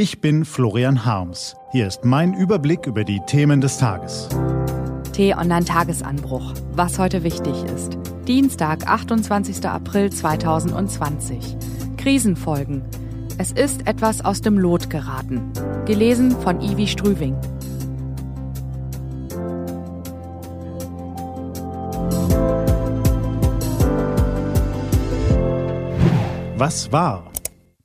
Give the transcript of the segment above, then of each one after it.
Ich bin Florian Harms. Hier ist mein Überblick über die Themen des Tages. T-Online-Tagesanbruch. Was heute wichtig ist. Dienstag, 28. April 2020. Krisenfolgen. Es ist etwas aus dem Lot geraten. Gelesen von Ivi Strüving. Was war?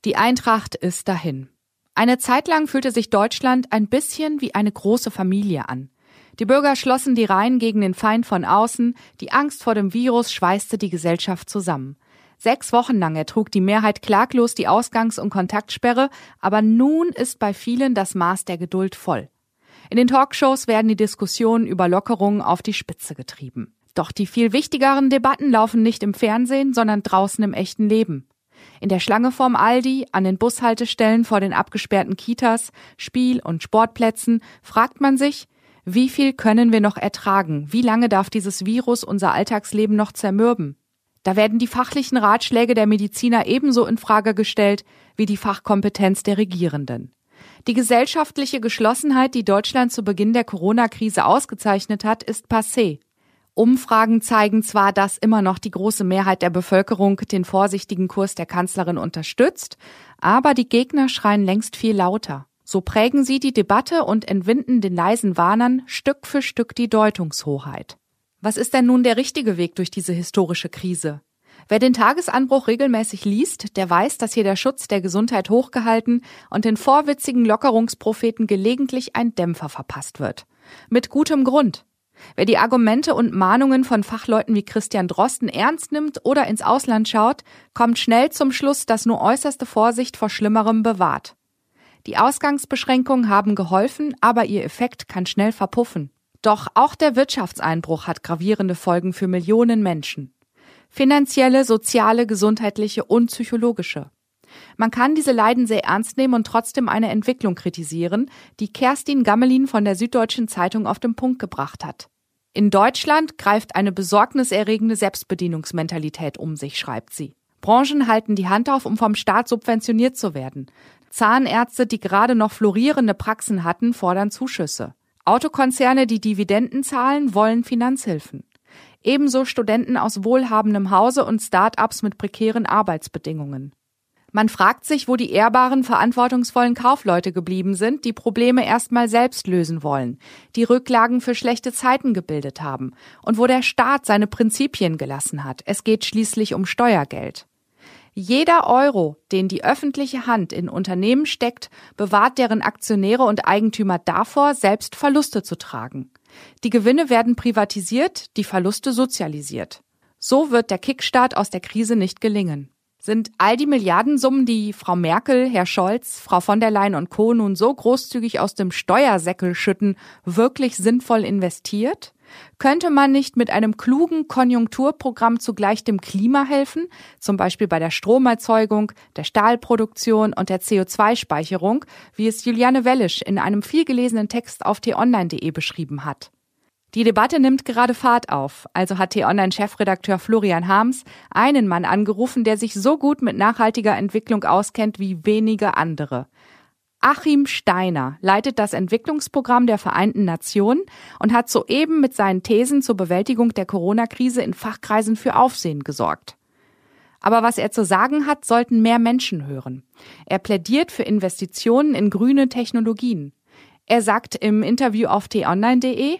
Die Eintracht ist dahin. Eine Zeit lang fühlte sich Deutschland ein bisschen wie eine große Familie an. Die Bürger schlossen die Reihen gegen den Feind von außen, die Angst vor dem Virus schweißte die Gesellschaft zusammen. Sechs Wochen lang ertrug die Mehrheit klaglos die Ausgangs- und Kontaktsperre, aber nun ist bei vielen das Maß der Geduld voll. In den Talkshows werden die Diskussionen über Lockerungen auf die Spitze getrieben. Doch die viel wichtigeren Debatten laufen nicht im Fernsehen, sondern draußen im echten Leben. In der Schlange vorm Aldi, an den Bushaltestellen vor den abgesperrten Kitas, Spiel- und Sportplätzen fragt man sich, wie viel können wir noch ertragen? Wie lange darf dieses Virus unser Alltagsleben noch zermürben? Da werden die fachlichen Ratschläge der Mediziner ebenso in Frage gestellt wie die Fachkompetenz der Regierenden. Die gesellschaftliche Geschlossenheit, die Deutschland zu Beginn der Corona-Krise ausgezeichnet hat, ist passé. Umfragen zeigen zwar, dass immer noch die große Mehrheit der Bevölkerung den vorsichtigen Kurs der Kanzlerin unterstützt, aber die Gegner schreien längst viel lauter. So prägen sie die Debatte und entwinden den leisen Warnern Stück für Stück die Deutungshoheit. Was ist denn nun der richtige Weg durch diese historische Krise? Wer den Tagesanbruch regelmäßig liest, der weiß, dass hier der Schutz der Gesundheit hochgehalten und den vorwitzigen Lockerungspropheten gelegentlich ein Dämpfer verpasst wird. Mit gutem Grund. Wer die Argumente und Mahnungen von Fachleuten wie Christian Drosten ernst nimmt oder ins Ausland schaut, kommt schnell zum Schluss, dass nur äußerste Vorsicht vor Schlimmerem bewahrt. Die Ausgangsbeschränkungen haben geholfen, aber ihr Effekt kann schnell verpuffen. Doch auch der Wirtschaftseinbruch hat gravierende Folgen für Millionen Menschen. Finanzielle, soziale, gesundheitliche und psychologische. Man kann diese Leiden sehr ernst nehmen und trotzdem eine Entwicklung kritisieren, die Kerstin Gammelin von der Süddeutschen Zeitung auf den Punkt gebracht hat. In Deutschland greift eine besorgniserregende Selbstbedienungsmentalität um sich, schreibt sie. Branchen halten die Hand auf, um vom Staat subventioniert zu werden. Zahnärzte, die gerade noch florierende Praxen hatten, fordern Zuschüsse. Autokonzerne, die Dividenden zahlen, wollen Finanzhilfen. Ebenso Studenten aus wohlhabendem Hause und Start-ups mit prekären Arbeitsbedingungen. Man fragt sich, wo die ehrbaren, verantwortungsvollen Kaufleute geblieben sind, die Probleme erstmal selbst lösen wollen, die Rücklagen für schlechte Zeiten gebildet haben und wo der Staat seine Prinzipien gelassen hat. Es geht schließlich um Steuergeld. Jeder Euro, den die öffentliche Hand in Unternehmen steckt, bewahrt deren Aktionäre und Eigentümer davor, selbst Verluste zu tragen. Die Gewinne werden privatisiert, die Verluste sozialisiert. So wird der Kickstart aus der Krise nicht gelingen. Sind all die Milliardensummen, die Frau Merkel, Herr Scholz, Frau von der Leyen und Co. nun so großzügig aus dem Steuersäckel schütten, wirklich sinnvoll investiert? Könnte man nicht mit einem klugen Konjunkturprogramm zugleich dem Klima helfen, zum Beispiel bei der Stromerzeugung, der Stahlproduktion und der CO2-Speicherung, wie es Juliane Wellisch in einem vielgelesenen Text auf t-online.de beschrieben hat? Die Debatte nimmt gerade Fahrt auf, also hat T-Online-Chefredakteur Florian Harms einen Mann angerufen, der sich so gut mit nachhaltiger Entwicklung auskennt wie wenige andere. Achim Steiner leitet das Entwicklungsprogramm der Vereinten Nationen und hat soeben mit seinen Thesen zur Bewältigung der Corona-Krise in Fachkreisen für Aufsehen gesorgt. Aber was er zu sagen hat, sollten mehr Menschen hören. Er plädiert für Investitionen in grüne Technologien. Er sagt im Interview auf t-online.de,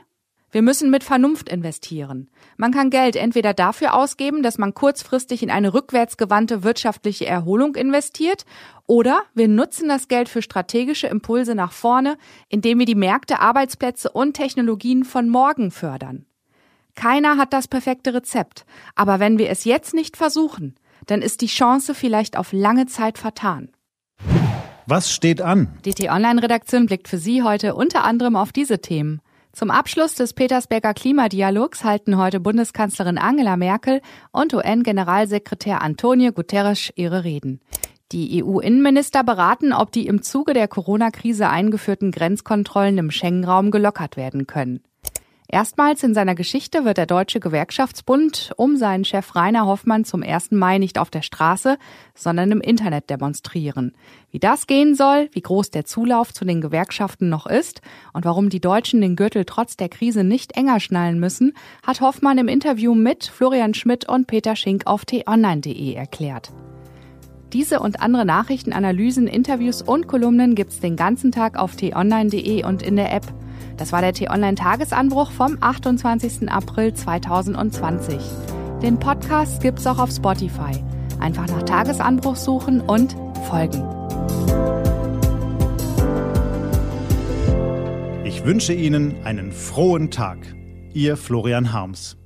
wir müssen mit Vernunft investieren. Man kann Geld entweder dafür ausgeben, dass man kurzfristig in eine rückwärtsgewandte wirtschaftliche Erholung investiert, oder wir nutzen das Geld für strategische Impulse nach vorne, indem wir die Märkte, Arbeitsplätze und Technologien von morgen fördern. Keiner hat das perfekte Rezept, aber wenn wir es jetzt nicht versuchen, dann ist die Chance vielleicht auf lange Zeit vertan. Was steht an? Die T-Online-Redaktion blickt für Sie heute unter anderem auf diese Themen. Zum Abschluss des Petersberger Klimadialogs halten heute Bundeskanzlerin Angela Merkel und UN-Generalsekretär Antonio Guterres ihre Reden. Die EU-Innenminister beraten, ob die im Zuge der Corona-Krise eingeführten Grenzkontrollen im Schengen-Raum gelockert werden können. Erstmals in seiner Geschichte wird der Deutsche Gewerkschaftsbund um seinen Chef Rainer Hoffmann zum 1. Mai nicht auf der Straße, sondern im Internet demonstrieren. Wie das gehen soll, wie groß der Zulauf zu den Gewerkschaften noch ist und warum die Deutschen den Gürtel trotz der Krise nicht enger schnallen müssen, hat Hoffmann im Interview mit Florian Schmidt und Peter Schink auf t-online.de erklärt. Diese und andere Nachrichten, Analysen, Interviews und Kolumnen gibt's den ganzen Tag auf t-online.de und in der App. Das war der T-Online-Tagesanbruch vom 28. April 2020. Den Podcast gibt's auch auf Spotify. Einfach nach Tagesanbruch suchen und folgen. Ich wünsche Ihnen einen frohen Tag. Ihr Florian Harms.